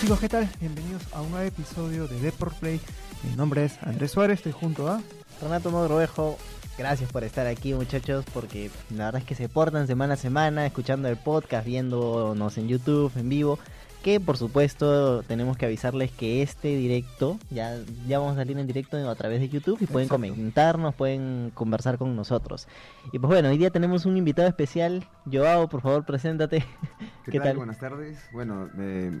chicos, ¿qué tal? Bienvenidos a un nuevo episodio de Deport Play. Mi nombre es Andrés Suárez, estoy junto a... Renato Mogrovejo, gracias por estar aquí muchachos, porque la verdad es que se portan semana a semana escuchando el podcast, viéndonos en YouTube, en vivo, que por supuesto tenemos que avisarles que este directo, ya, ya vamos a salir en directo a través de YouTube y pueden comentarnos, pueden conversar con nosotros. Y pues bueno, hoy día tenemos un invitado especial, Joao, por favor, preséntate. ¿Qué, ¿Qué tal? tal? Buenas tardes. Bueno, eh,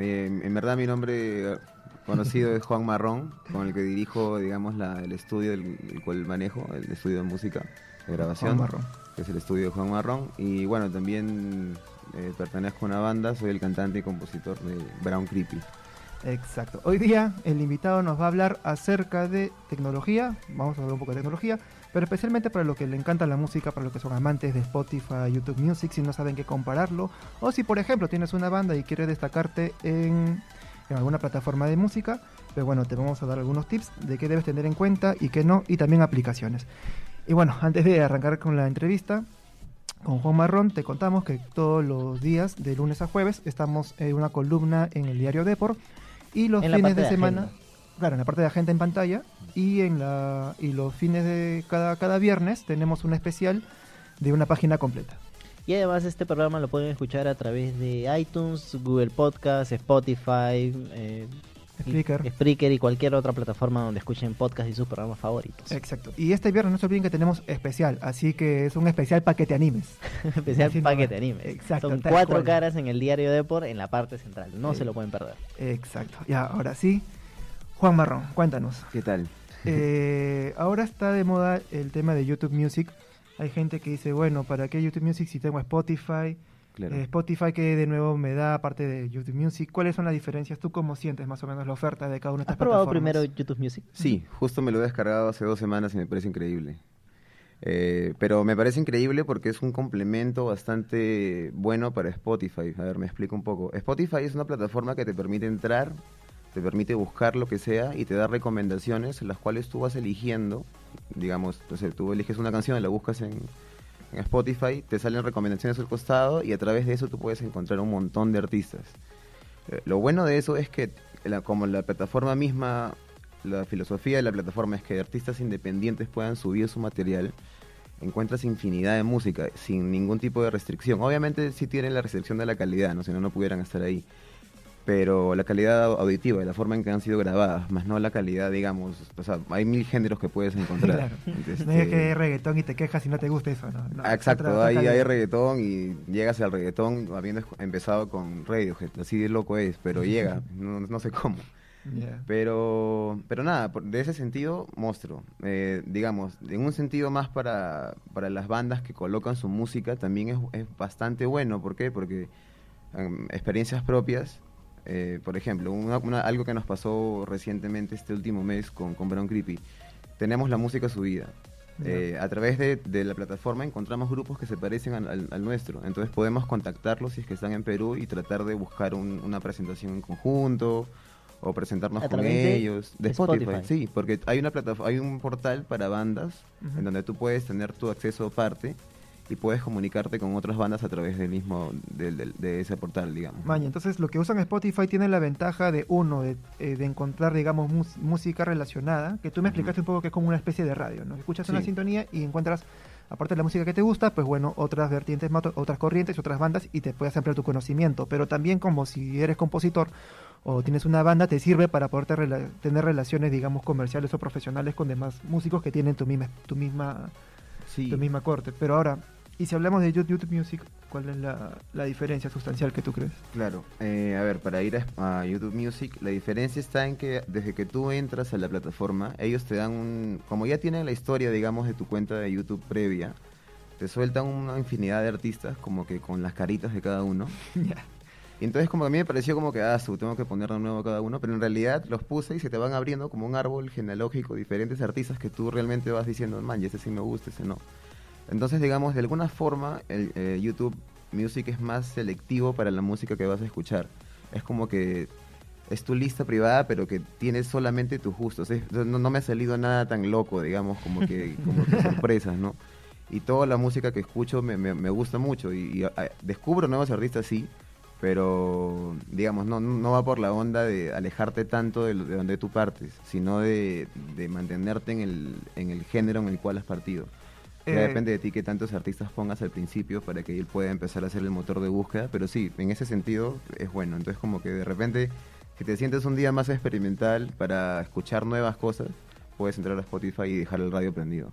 en verdad mi nombre conocido es Juan Marrón, con el que dirijo, digamos, la- el estudio el, el cual manejo, el estudio de música, de grabación, Juan Marrón. que es el estudio de Juan Marrón. Y bueno, también eh, pertenezco a una banda, soy el cantante y compositor de Brown Creepy. Exacto. Hoy día el invitado nos va a hablar acerca de tecnología, vamos a hablar un poco de tecnología, pero especialmente para los que le encanta la música, para los que son amantes de Spotify, YouTube Music, si no saben qué compararlo, o si por ejemplo tienes una banda y quieres destacarte en, alguna plataforma de música, pues bueno, te vamos a dar algunos tips de qué debes tener en cuenta y qué no, y también aplicaciones. Y bueno, antes de arrancar con la entrevista, con Juan Marrón te contamos que todos los días, de lunes a jueves, estamos en una columna en el diario Depor y los En fines de semana, agenda. claro, en la parte de agenda en pantalla y en la y los fines de cada cada viernes tenemos un especial de una página completa. Y además este programa lo pueden escuchar a través de iTunes, Google Podcast, Spotify, eh, y- Spreaker. Spreaker y cualquier otra plataforma donde escuchen podcast y sus programas favoritos. Exacto. Y este viernes no se olviden que tenemos especial, así que es un especial para que te animes. Especial para que te animes. Exacto, Son cuatro cual. caras en el diario Depor en la parte central. No Sí. se lo pueden perder. Exacto. Ya, ahora sí. Juan Marrón, cuéntanos. ¿Qué tal? Eh, ahora está de moda el tema de YouTube Music. Hay gente que dice, bueno, ¿para qué YouTube Music si tengo Spotify? Claro. Eh, Spotify que de nuevo me da aparte de YouTube Music. ¿Cuáles son las diferencias? ¿Tú cómo sientes más o menos la oferta de cada una de ¿Has probado primero YouTube Music? Sí, justo me lo he descargado hace dos semanas y me parece increíble. Eh, pero me parece increíble porque es un complemento bastante bueno para Spotify. A ver, me explico un poco. Spotify es una plataforma que te permite entrar, te permite buscar lo que sea y te da recomendaciones, las cuales tú vas eligiendo. Digamos, sé, tú eliges una canción, la buscas en, en Spotify, te salen recomendaciones al costado y a través de eso tú puedes encontrar un montón de artistas. Eh, Lo bueno de eso es que, la- como la plataforma misma, la filosofía de la plataforma es que artistas independientes puedan subir su material, encuentras infinidad de música sin ningún tipo de restricción. Obviamente sí tienen la restricción de la calidad, ¿no? si no, no pudieran estar ahí. Pero la calidad au- auditiva, la forma en que han sido grabadas, más no la calidad, digamos, o sea, hay mil géneros que puedes encontrar. Claro. Este, No es que es reggaetón y te quejas si no te gusta eso, ¿no? No, Exacto, hay, hay reggaetón y llegas al reggaetón habiendo empezado con Radiohead, así de loco es, pero llega, no, no sé cómo. Pero, pero nada, de ese sentido, monstruo. Eh, digamos, en un sentido más para, para las bandas que colocan su música, también es, es bastante bueno. ¿Por qué? Porque em, experiencias propias, eh, por ejemplo, una- una- algo que nos pasó recientemente este último mes con, con Brown Creepy, tenemos la música subida. Eh, a través de, de la plataforma encontramos grupos que se parecen al, al- al nuestro. Entonces podemos contactarlos si es que están en Perú y tratar de buscar un- una presentación en conjunto o presentarnos A con de ellos. De Spotify. Spotify. sí, porque hay una plataforma, hay un portal para bandas en donde tú puedes tener tu acceso aparte y puedes comunicarte con otras bandas a través del mismo del- del- de ese portal, digamos. Maña, entonces lo que usan Spotify tiene la ventaja de uno, de, eh, de encontrar, digamos, mus- música relacionada, que tú me explicaste un poco que es como una especie de radio, ¿no? Escuchas una sintonía y encuentras, aparte de la música que te gusta, pues bueno, otras vertientes, otras corrientes, otras bandas y te puedes ampliar tu conocimiento, pero también como si eres compositor o tienes una banda, te sirve para poder rela- tener relaciones, digamos, comerciales o profesionales con demás músicos que tienen tu misma, tu misma, Sí. tu misma corte. Pero ahora, y si hablamos de YouTube Music, ¿cuál es la, la diferencia sustancial que tú crees? Claro, eh, a ver, para ir a, a YouTube Music, la diferencia está en que desde que tú entras a la plataforma, ellos te dan un, como ya tienen la historia, digamos, de tu cuenta de YouTube previa, te sueltan una infinidad de artistas, como que con las caritas de cada uno. Ya. Y entonces como que a mí me pareció como que, ah, su, tengo que poner de nuevo cada uno, pero en realidad los puse y se te van abriendo como un árbol genealógico, diferentes artistas que tú realmente vas diciendo, man, y ese sí me gusta, ese no. Entonces, digamos, de alguna forma, el eh, YouTube Music es más selectivo para la música que vas a escuchar. Es como que es tu lista privada, pero que tienes solamente tus gustos. Es- no, no me ha salido nada tan loco, digamos, como que, como que sorpresas, ¿no? Y toda la música que escucho me, me- me gusta mucho y, y, ah, descubro nuevos artistas, sí, pero digamos, no, no va por la onda de alejarte tanto de, de donde tú partes, sino de, de mantenerte en el, en el género en el cual has partido. Ya Eh, depende de ti qué tantos artistas pongas al principio para que él pueda empezar a ser el motor de búsqueda, pero sí, en ese sentido es bueno. Entonces como que de repente, si te sientes un día más experimental para escuchar nuevas cosas, puedes entrar a Spotify y dejar el radio prendido.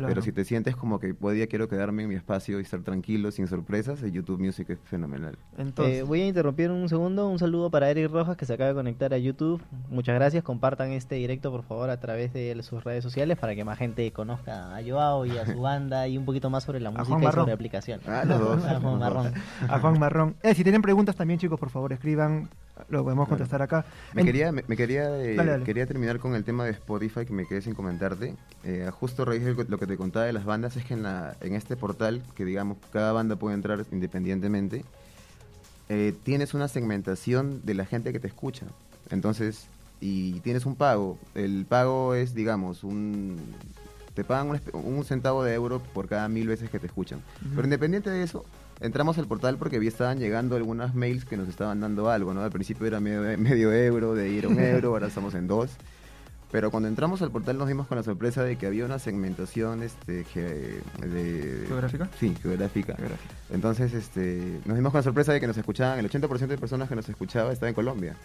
Claro. Pero si te sientes como que hoy día quiero quedarme en mi espacio y estar tranquilo, sin sorpresas, el YouTube Music es fenomenal. Entonces, Eh, voy a interrumpir un segundo. Un saludo para Eric Rojas que se acaba de conectar a YouTube. Muchas gracias. Compartan este directo por favor a través de sus redes sociales para que más gente conozca a Joao y a su banda y un poquito más sobre la música y Marrón. sobre aplicación. Ah, los dos. A Juan. Marrón. a Juan Marrón. Eh, si tienen preguntas también, chicos, por favor, escriban. Lo podemos Claro. contestar acá. Me En- quería, me, me quería, eh, Dale, dale. quería terminar con el tema de Spotify que me quedé sin comentarte. Eh, justo raíz de lo que te contaba de las bandas es que en, la, en este portal, que digamos cada banda puede entrar independientemente, eh, tienes una segmentación de la gente que te escucha. Entonces, y tienes un pago. El pago es, digamos, un te pagan un, un centavo de euro por cada mil veces que te escuchan. Ujú. Pero independiente de eso, entramos al portal porque vi estaban llegando algunas mails que nos estaban dando algo, ¿no? Al principio era medio, medio euro, de ir a un euro, ahora estamos en dos. Pero cuando entramos al portal nos dimos con la sorpresa de que había una segmentación este, ge- de... ¿Geográfica? Sí, geográfica. Geográfica. Entonces este, nos dimos con la sorpresa de que nos escuchaban, el 80% de personas que nos escuchaba estaba en Colombia.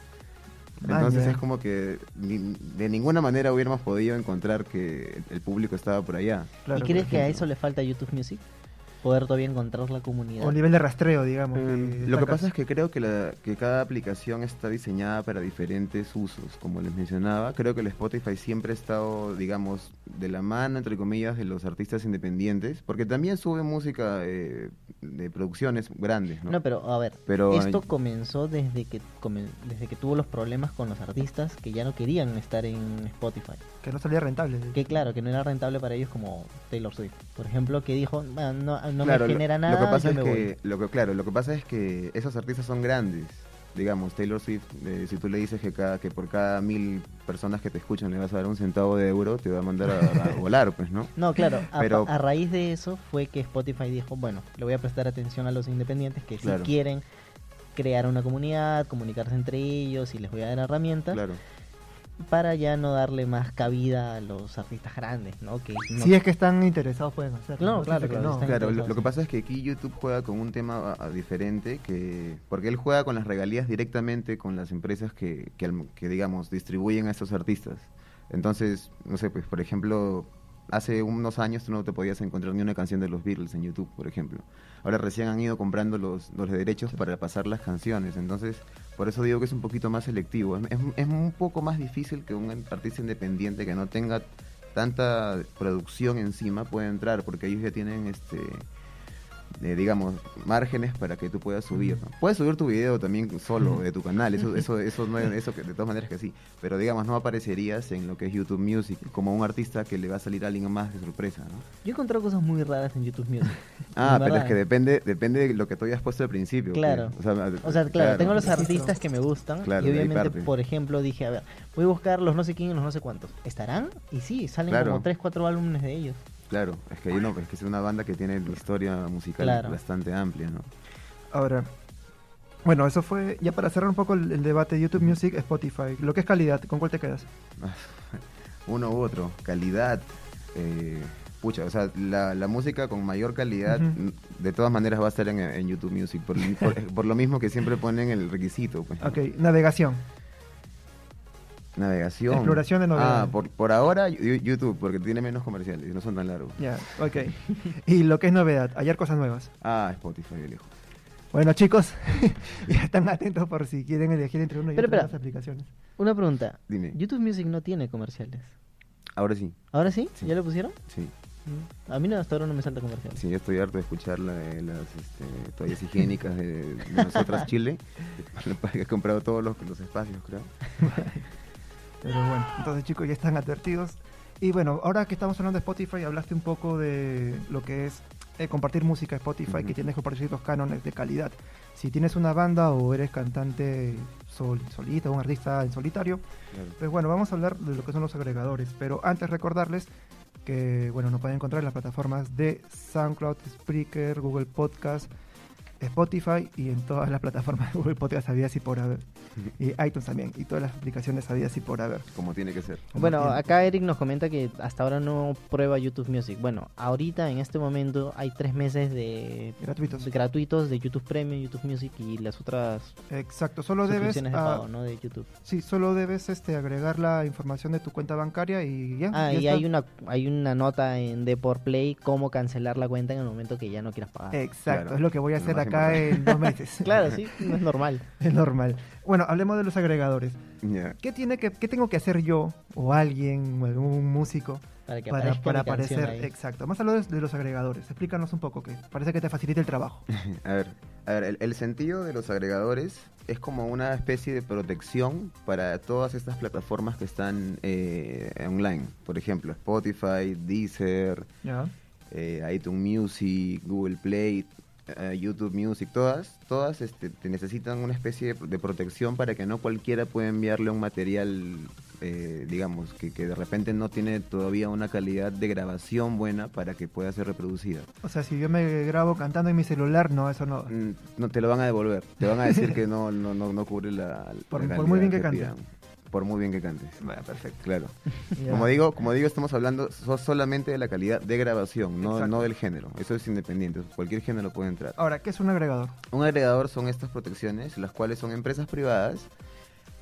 Entonces Vaya. es como que ni- de ninguna manera hubiéramos podido encontrar que el público estaba por allá. Claro, ¿Y crees que a eso le falta YouTube Music? Poder todavía encontrar la comunidad. O nivel de rastreo, digamos. Mm, Lo que pasa es que creo que, la, que cada aplicación está diseñada para diferentes usos, como les mencionaba. Creo que el Spotify siempre ha estado, digamos, de la mano, entre comillas, de los artistas independientes, porque también sube música eh, de producciones grandes, ¿no? No, pero a ver, Pero- esto comenzó desde que comen- desde que tuvo los problemas con los artistas que ya no querían estar en Spotify. Que no salía rentable. Que claro, que no era rentable para ellos como Taylor Swift, por ejemplo, que dijo, "Ah, no, no Claro, me lo- genera lo, nada, que pasa es que, voy". lo que claro, lo que pasa es que esos artistas son grandes. Digamos, Taylor Swift, eh, si tú le dices que cada que por cada mil personas que te escuchan le vas a dar un centavo de euro, te va a mandar a, a volar, pues, ¿no? No, claro, a, Pero- a raíz de eso fue que Spotify dijo, bueno, le voy a prestar atención a los independientes que Claro. si quieren crear una comunidad, comunicarse entre ellos y les voy a dar herramientas Claro. Para ya no darle más cabida a los artistas grandes, ¿no? Que no- Si es que están interesados, pueden hacerlo. No, No, claro, claro, no. Claro, lo, que pasa es que aquí YouTube juega con un tema a- a diferente, que porque él juega con las regalías directamente con las empresas que, que, que, digamos, distribuyen a estos artistas. Entonces, no sé, pues, por ejemplo, hace unos años tú no te podías encontrar ni una canción de los Beatles en YouTube, por ejemplo. Ahora recién han ido comprando los, los derechos para pasar las canciones, entonces, por eso digo que es un poquito más selectivo. Es, es- un poco más difícil que un artista independiente que no tenga tanta producción encima puede entrar, porque ellos ya tienen este eh, digamos, márgenes para que tú puedas subir. ¿no? Puedes subir tu video también solo de tu canal, eso, eso, eso, no, eso que de todas maneras que sí, pero digamos, no aparecerías en lo que es YouTube Music como un artista que le va a salir a alguien más de sorpresa, ¿no? Yo he encontrado cosas muy raras en YouTube Music. Ah, pero es que depende, depende de lo que tú hayas puesto al principio. Claro. pues. O sea, O sea, claro, tengo los artistas que me gustan Claro, y obviamente, por ejemplo, dije, a ver, voy a buscar los no sé quién y los no sé cuántos. ¿Estarán? Y sí, salen Claro. como 3, 4 álbumes de ellos. Claro, es que es que es una banda que tiene historia musical Claro. bastante amplia, ¿no? Ahora, bueno, eso fue ya para cerrar un poco el, el debate YouTube Music, Spotify. Lo que es calidad, ¿con cuál te quedas? Uno u otro, calidad, eh, pucha, o sea, la, la música con mayor calidad, de todas maneras va a estar en, en YouTube Music, por, por- por lo mismo que siempre ponen el requisito, pues. ¿no? Ok, navegación. Navegación. Exploración de novedades. Ah, por, por ahora YouTube, porque tiene menos comerciales, no son tan largos. Ya, ok. y lo que es novedad, hallar cosas nuevas. Ah, Spotify, viejo. Bueno, chicos, ya están atentos por si quieren elegir entre una y Pero, otra de espera. las aplicaciones. Una pregunta. Dime. YouTube Music no tiene comerciales. Ahora sí, ¿Ahora sí? Sí. ¿Ya lo pusieron? sí. A mí no, hasta ahora no me salta comerciales. Sí, yo estoy harto de escuchar la de las este, toallas higiénicas de, de nosotras Chile. He comprado todos los, los espacios, creo. Pero bueno, entonces chicos ya están advertidos. Y bueno, ahora que estamos hablando de Spotify, hablaste un poco de lo que es eh, compartir música Spotify, que tienes que compartir ciertos cánones de calidad. Si tienes una banda o eres cantante sol, solista, un artista en solitario, Claro. pues bueno, vamos a hablar de lo que son los agregadores. Pero antes recordarles que bueno, nos pueden encontrar en las plataformas de SoundCloud, Spreaker, Google Podcast, Spotify y en todas las plataformas de Google Podcast habías y por haber. Y iTunes también, y todas las aplicaciones habías y por haber. Como tiene que ser. Bueno, tiene. acá Eric nos comenta que hasta ahora no prueba YouTube Music. Bueno, ahorita en este momento hay tres meses de Gratuitos. de gratuitos de YouTube Premium, YouTube Music y las otras Exacto, solo debes, de ah, pago, ¿no? De YouTube. sí, solo debes este agregar la información de tu cuenta bancaria y ya. Ah, ya y está. hay una hay una nota en Deport Play cómo cancelar la cuenta en el momento que ya no quieras pagar. Exacto, Claro, es lo que voy a hacer acá en dos meses. Claro, sí, no es normal. es normal. Bueno, hablemos de los agregadores. ¿Qué, tiene que, ¿Qué tengo que hacer yo o alguien o algún músico Para que para, aparecer? ahí. Exacto. Vamos a hablar de, de los agregadores. Explícanos un poco, que parece que te facilita el trabajo. A ver, a ver el, el sentido de los agregadores es como una especie de protección para todas estas plataformas que están eh, online. Por ejemplo, Spotify, Deezer, eh, iTunes Music, Google Play, eh, YouTube Music, todas, todas este, te necesitan una especie de, de protección para que no cualquiera pueda enviarle un material, eh, digamos, que, que de repente no tiene todavía una calidad de grabación buena para que pueda ser reproducida. O sea, si yo me grabo cantando en mi celular, no, eso no. Mm, No te lo van a devolver, te van a decir que no, no, no, no cubre la, Por- la por muy bien calidad que cante. pidan. Por muy bien que cantes. Bueno, perfecto. Claro. Como digo, como digo, estamos hablando so- solamente de la calidad de grabación, no, no del género. Eso es independiente, cualquier género puede entrar. Ahora, ¿qué es un agregador? Un agregador son estas protecciones, las cuales son empresas privadas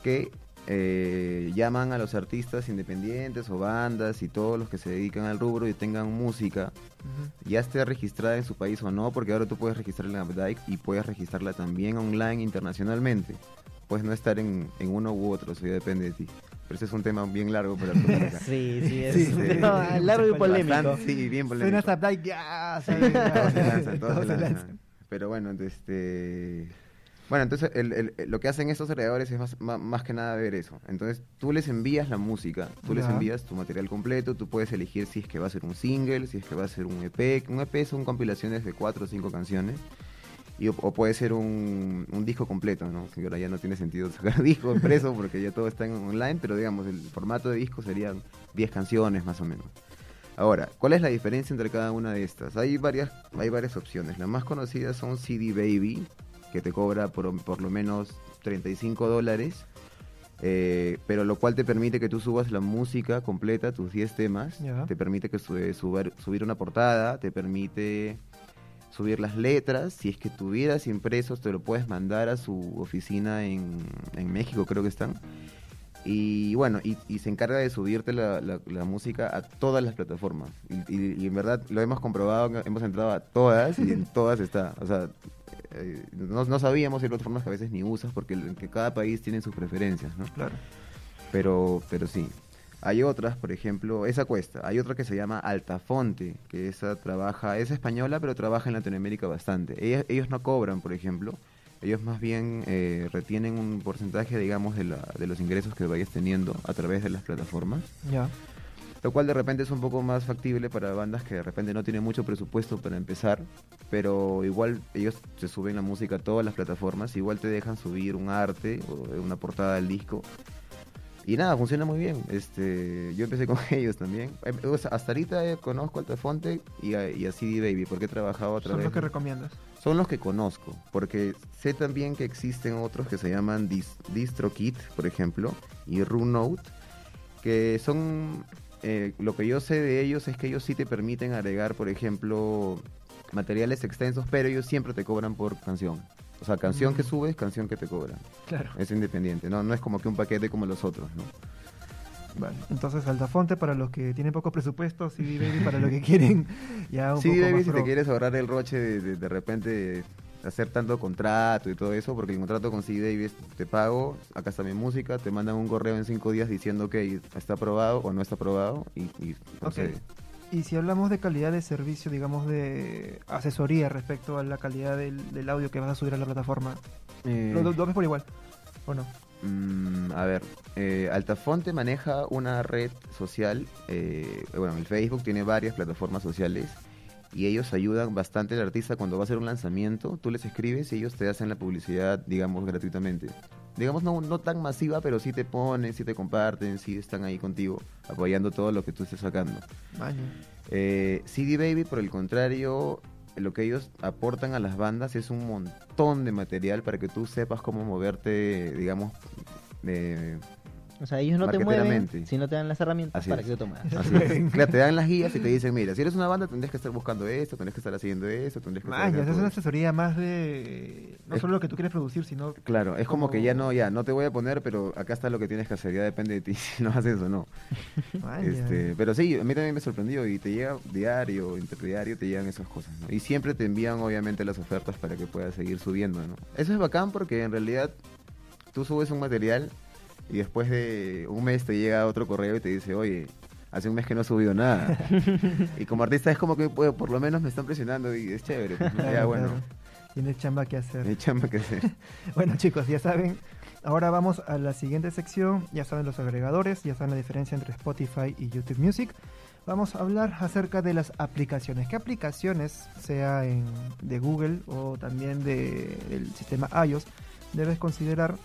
que eh, llaman a los artistas independientes o bandas y todos los que se dedican al rubro y tengan música, ya esté registrada en su país o no, porque ahora tú puedes registrarla en Updike y puedes registrarla también online internacionalmente. Puedes no estar en, en uno u otro, eso ya depende de ti. Pero ese es un tema bien largo para. Sí, sí, es Sí, un sí. tema largo y polémico. Bastante, sí, bien polémico. Suena Zapdike, ya, ¿sabes? Todos se lanzan, todos se lanzan. Pero bueno, este... Bueno, entonces el- el- lo que hacen estos agregadores es más, ma- más que nada ver eso. Entonces tú les envías la música, tú les envías tu material completo, tú puedes elegir si es que va a ser un single, si es que va a ser un EP. Un EP son compilaciones de cuatro o cinco canciones. Y, o, o puede ser un, un disco completo, ¿no? Que ahora ya no tiene sentido sacar disco impreso porque ya todo está en online, pero digamos, el formato de disco serían 10 canciones más o menos. Ahora, ¿cuál es la diferencia entre cada una de estas? Hay varias, hay varias opciones. Las más conocidas son CD Baby, que te cobra por, por lo menos 35 dólares, eh, pero lo cual te permite que tú subas la música completa, tus 10 temas, te permite que sube- subir una portada, te permite subir las letras, si es que tuvieras impresos te lo puedes mandar a su oficina en, en México, creo que están. Y bueno, y, y se encarga de subirte la, la- la música a todas las plataformas. Y, y- y en verdad lo hemos comprobado, hemos entrado a todas y en todas está. O sea, eh, no, no sabíamos si hay plataformas que a veces ni usas porque que cada país tiene sus preferencias, ¿no? Claro. Pero, pero sí. Hay otras, por ejemplo, esa cuesta. Hay otra que se llama Altafonte, que esa trabaja, es española, pero trabaja en Latinoamérica bastante. Ellos no cobran, por ejemplo. Ellos más bien eh, retienen un porcentaje, digamos, de, la, de los ingresos que vayas teniendo a través de las plataformas. Ya. Lo cual de repente es un poco más factible para bandas que de repente no tienen mucho presupuesto para empezar, pero igual ellos se suben la música a todas las plataformas, igual te dejan subir un arte o una portada del disco. Y nada, funciona muy bien. Este, yo empecé con ellos también. O sea, hasta ahorita eh, conozco Altafonte y a, y a CD Baby porque he trabajado a Son través los que recomiendas. son los que conozco, porque sé también que existen otros que se llaman Dis- DistroKit, por ejemplo, y RuNote, que son, eh, lo que yo sé de ellos es que ellos sí te permiten agregar, por ejemplo, materiales extensos, pero ellos siempre te cobran por canción. O sea, canción que subes, canción que te cobran. Claro. Es independiente, no, no es como que un paquete como los otros, ¿no? Vale. Entonces, Altafonte para los que tienen poco presupuesto, CD Baby para los que quieren ya un Sí, poco más si te quieres ahorrar el roche de, de, de repente hacer tanto contrato y todo eso, porque el contrato con CD Davis te pago, acá está mi música, te mandan un correo en cinco días diciendo que está aprobado o no está aprobado y, y procede. Y si hablamos de calidad de servicio, digamos de asesoría respecto a la calidad del, del audio que vas a subir a la plataforma, Eh, ¿lo, lo ves por igual? ¿O no? mm, a ver, eh, Altafonte maneja una red social, eh, bueno, el Facebook tiene varias plataformas sociales y ellos ayudan bastante al artista cuando va a hacer un lanzamiento, tú les escribes y ellos te hacen la publicidad, digamos, gratuitamente. Digamos, no, no tan masiva, pero sí te ponen, sí te comparten, sí están ahí contigo, apoyando todo lo que tú estés sacando. Vaya. Eh, CD Baby, por el contrario, lo que ellos aportan a las bandas es un montón de material para que tú sepas cómo moverte, digamos, eh, O sea, ellos no te mueven si no te dan las herramientas Así para es. que tú te muevas. Así es. Claro, te dan las guías y te dicen, mira, si eres una banda tendrías que estar buscando esto, tendrías que estar haciendo esto, tendrías que estar haciendo es una asesoría más de. No Es- solo lo que tú quieres producir, sino. Claro, es como como- que ya no, ya, no te voy a poner, pero acá está lo que tienes que hacer, ya depende de ti si lo haces o no. Este, pero sí, a mí también me sorprendió y te llega diario, interdiario, te llegan esas cosas, ¿no? Y siempre te envían obviamente las ofertas para que puedas seguir subiendo, ¿no? Eso es bacán porque en realidad tú subes un material y después de un mes te llega otro correo y te dice, oye, hace un mes que no he subido nada. y como artista es como que pues, por lo menos me están presionando y es chévere. pues, ya bueno, claro. Tienes chamba que hacer. hay chamba que hacer. Bueno chicos, ya saben, ahora vamos a la siguiente sección, ya saben los agregadores, ya saben la diferencia entre Spotify y YouTube Music. Vamos a hablar acerca de las aplicaciones. ¿Qué aplicaciones, sea en, de Google o también de- del sistema iOS, debes considerar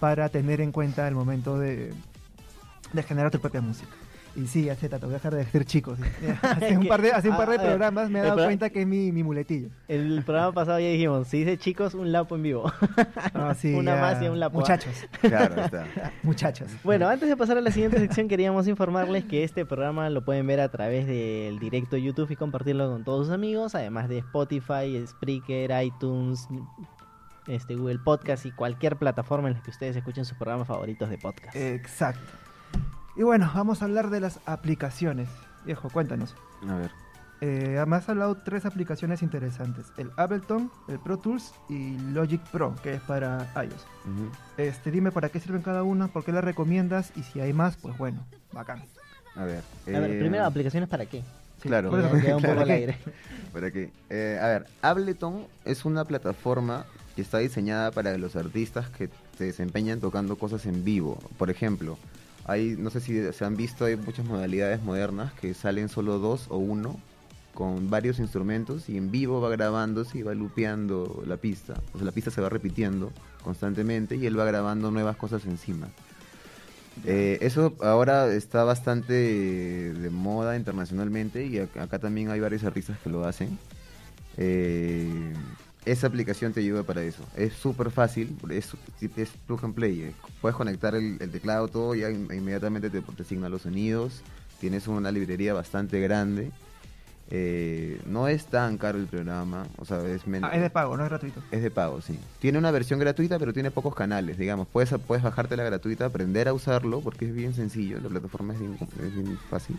para tener en cuenta al momento de, de generar tu propia música? Y sí, Z, te voy a dejar de decir chicos. Hace un par de, hace un par de Ah, programas me he el dado cuenta que es mi, mi muletillo. El programa pasado ya dijimos, si dice chicos, un lapo en vivo. Ah, sí, Una ya. más y un lapo. Muchachos, Claro, está. muchachos. Bueno, antes de pasar a la siguiente sección, queríamos informarles que este programa lo pueden ver a través del directo de YouTube y compartirlo con todos sus amigos, además de Spotify, Spreaker, iTunes, este Google Podcast y cualquier plataforma en la que ustedes escuchen sus programas favoritos de podcast. Exacto. Y bueno, vamos a hablar de las aplicaciones. Viejo, cuéntanos. A ver. Eh, me has hablado tres aplicaciones interesantes. El Ableton, el Pro Tools y Logic Pro, que es para iOS. Este, dime para qué sirven cada una, por qué las recomiendas y si hay más, pues bueno, bacán. A ver. a ver, eh, primero, ¿aplicaciones para qué? Sí, Claro. por eso, Ya queda un ¿para poco al qué? aire. ¿Para qué? Eh, a ver, Ableton es una plataforma que está diseñada para los artistas que se desempeñan tocando cosas en vivo. Por ejemplo, hay, no sé si se han visto, hay muchas modalidades modernas que salen solo dos o uno con varios instrumentos y en vivo va grabándose y va lupeando la pista. O sea, la pista se va repitiendo constantemente y él va grabando nuevas cosas encima. Eh, eso ahora está bastante de moda internacionalmente y ac- acá también hay varios artistas que lo hacen. Eh, esa aplicación te ayuda para eso. Es súper fácil, es, es plug and play. eh. Puedes conectar el, el teclado, todo, y inmediatamente te, te asigna los sonidos. Tienes una librería bastante grande. Eh, no es tan caro el programa, o sea, es menos. Ah, es de pago, no es gratuito. Es de pago, sí. Tiene una versión gratuita, pero tiene pocos canales, digamos. Puedes, puedes bajarte la gratuita, aprender a usarlo, porque es bien sencillo, la plataforma es bien, es bien fácil.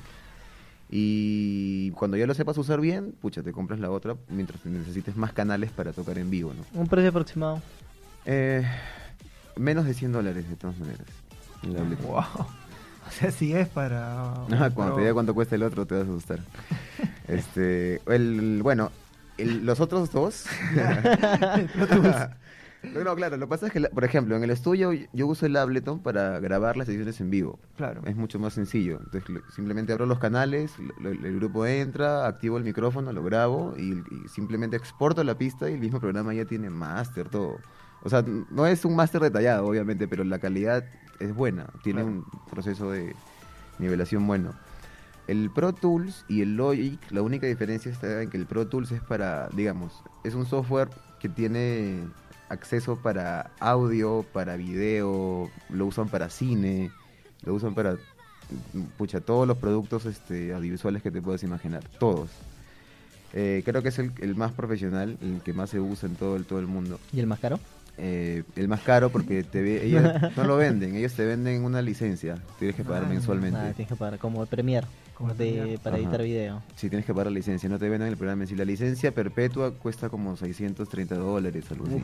Y cuando ya lo sepas usar bien, pucha, te compras la otra mientras necesites más canales para tocar en vivo, ¿no? Un precio aproximado. Eh, menos de 100 dólares, de todas maneras. Wow. O sea, si es para. Ah, cuando te diga cuánto cuesta el otro, te vas a asustar. este, el, bueno, el- los otros dos. No, no, claro, lo que pasa es que, por ejemplo, en el estudio yo uso el Ableton para grabar las ediciones en vivo. Claro. Es mucho más sencillo. Entonces, simplemente abro los canales, lo- lo- el grupo entra, activo el micrófono, lo grabo y, y simplemente exporto la pista y el mismo programa ya tiene máster, todo. O sea, no es un máster detallado, obviamente, pero la calidad es buena. Tiene Claro. un proceso de nivelación bueno. El Pro Tools y el Logic, la única diferencia está en que el Pro Tools es para, digamos, es un software que tiene acceso para audio, para video, lo usan para cine, lo usan para, pucha, todos los productos este, audiovisuales que te puedas imaginar, todos. Eh, creo que es el, el más profesional, el que más se usa en todo el, todo el mundo. ¿Y el más caro? Eh, el más caro porque te ve, ellos no lo venden, ellos te venden una licencia, tienes que pagar Ah, mensualmente. Ah, tienes que pagar como el Premiere, Como el de- para Ajá. editar video. Sí, tienes que pagar la licencia, no te venden el programa sí. La licencia perpetua cuesta como 630 dólares, algo así. Uf.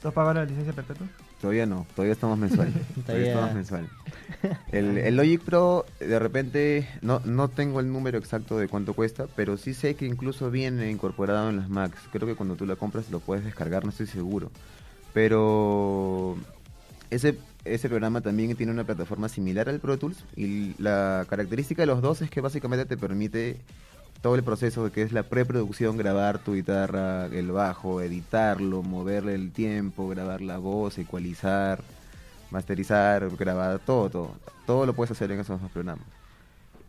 ¿Tú has pagado la licencia perpetua? Todavía no, todavía estamos mensual. todavía estamos mensual. El, el Logic Pro, de repente, no, no tengo el número exacto de cuánto cuesta, pero sí sé que incluso viene incorporado en las Macs. Creo que cuando tú la compras lo puedes descargar, no estoy seguro. Pero ese, ese programa también tiene una plataforma similar al Pro Tools y la característica de los dos es que básicamente te permite todo el proceso de que es la preproducción, grabar tu guitarra, el bajo, editarlo, moverle el tiempo, grabar la voz, ecualizar, masterizar, grabar, todo, todo. Todo lo puedes hacer en esos dos programas.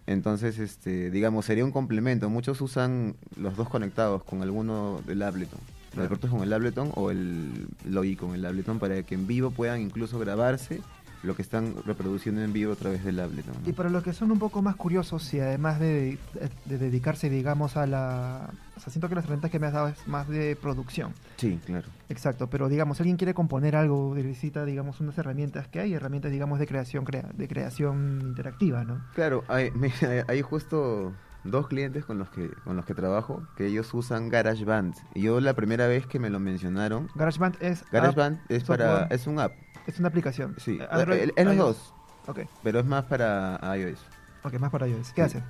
Entonces, este, digamos, sería un complemento. Muchos usan los dos conectados con alguno del Ableton. Los expertos con el Ableton o el Logic con el Ableton para que en vivo puedan incluso grabarse lo que están reproduciendo en vivo a través del Ableton. ¿no? Y para los que son un poco más curiosos y además de, de dedicarse, digamos, a la... O sea, siento que las herramientas que me has dado es más de producción. Sí, claro. Exacto, pero digamos, alguien quiere componer algo, necesita, digamos, unas herramientas que hay, herramientas, digamos, de creación, crea, de creación interactiva, ¿no? Claro, hay, hay justo dos clientes con los que con los que trabajo que ellos usan GarageBand. Y yo la primera vez que me lo mencionaron, GarageBand es... GarageBand es para es un app, es una aplicación. sí, Eh, Android, es los dos, Ok, pero es más para iOS. ok, más para iOS. ¿Qué Sí. hace?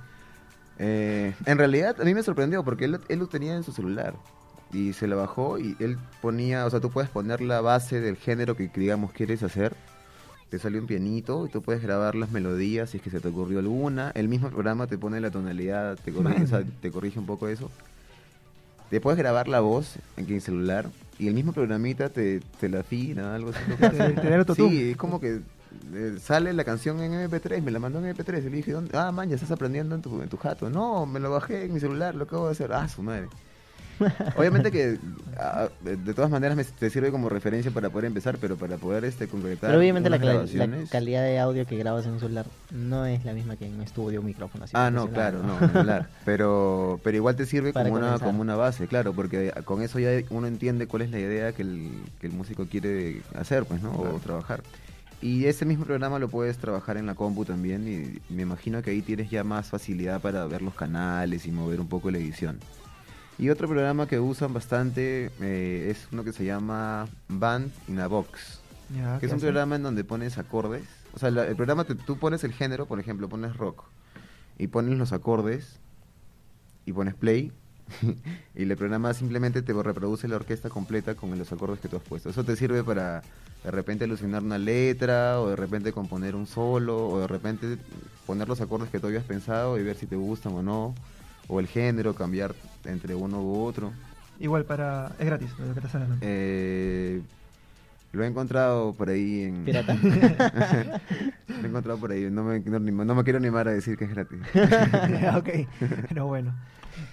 Eh, en realidad a mí me sorprendió porque él, él lo tenía en su celular y se lo bajó y él ponía, o sea, tú puedes poner la base del género que digamos quieres hacer. Te sale un pianito y tú puedes grabar las melodías si es que se te ocurrió alguna. El mismo programa te pone la tonalidad, te corrige, o sea, te corrige un poco eso. Te puedes grabar la voz en el celular y el mismo programita te, te la afina, algo así. Te-. Sí, es como que eh, sale la canción en MP3, me la mandó en MP3 y le dije, ¿dónde? ah, man, ya estás aprendiendo en tu, en tu jato. No, me lo bajé en mi celular, lo acabo de hacer. Ah, su madre. Obviamente que de todas maneras me, te sirve como referencia para poder empezar, pero para poder este concretar Pero obviamente la, calidad de audio que grabas en un celular no es la misma que en un estudio, un micrófono así. Ah, no, claro, no, hablar. Pero, pero igual te sirve Para como una, como una base, claro, porque con eso ya uno entiende cuál es la idea que el, que el músico quiere hacer, pues, ¿no? Claro. O trabajar. Y ese mismo programa lo puedes trabajar en la compu también y me imagino que ahí tienes ya más facilidad para ver los canales y mover un poco la edición. Y otro programa que usan bastante eh, es uno que se llama Band in a Box. Ya, Que ¿qué es un programa en donde pones acordes. O sea, la- el programa, te- tú pones el género, por ejemplo, pones rock. Y pones los acordes. Y pones play. y el programa simplemente te reproduce la orquesta completa con los acordes que tú has puesto. Eso te sirve para de repente alucinar una letra, o de repente componer un solo, o de repente poner los acordes que tú habías pensado y ver si te gustan o no. O el género, cambiar entre uno u otro. Igual para... Es gratis, lo que te sale, ¿no? Eh, lo he encontrado por ahí en... Pirata. lo he encontrado por ahí. No me, no me quiero animar a decir que es gratis. ok, pero bueno.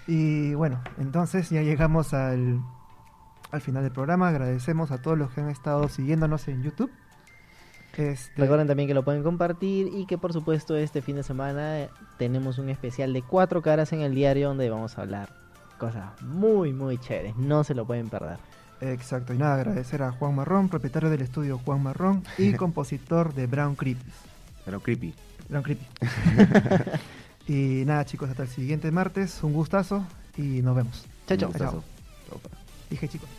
Y bueno, entonces ya llegamos al, al final del programa. Agradecemos a todos los que han estado siguiéndonos en YouTube. Este, Recuerden también que lo pueden compartir y que por supuesto este fin de semana eh, tenemos un especial de cuatro caras en el diario donde vamos a hablar cosas muy muy chéveres, no se lo pueden perder. Exacto, y nada, agradecer a Juan Marrón, propietario del estudio Juan Marrón y compositor de Brown Creepy. Pero creepy. Brown Creepy. y nada, chicos, hasta el siguiente martes. Un gustazo y nos vemos. Chao, chao. Dije, chicos.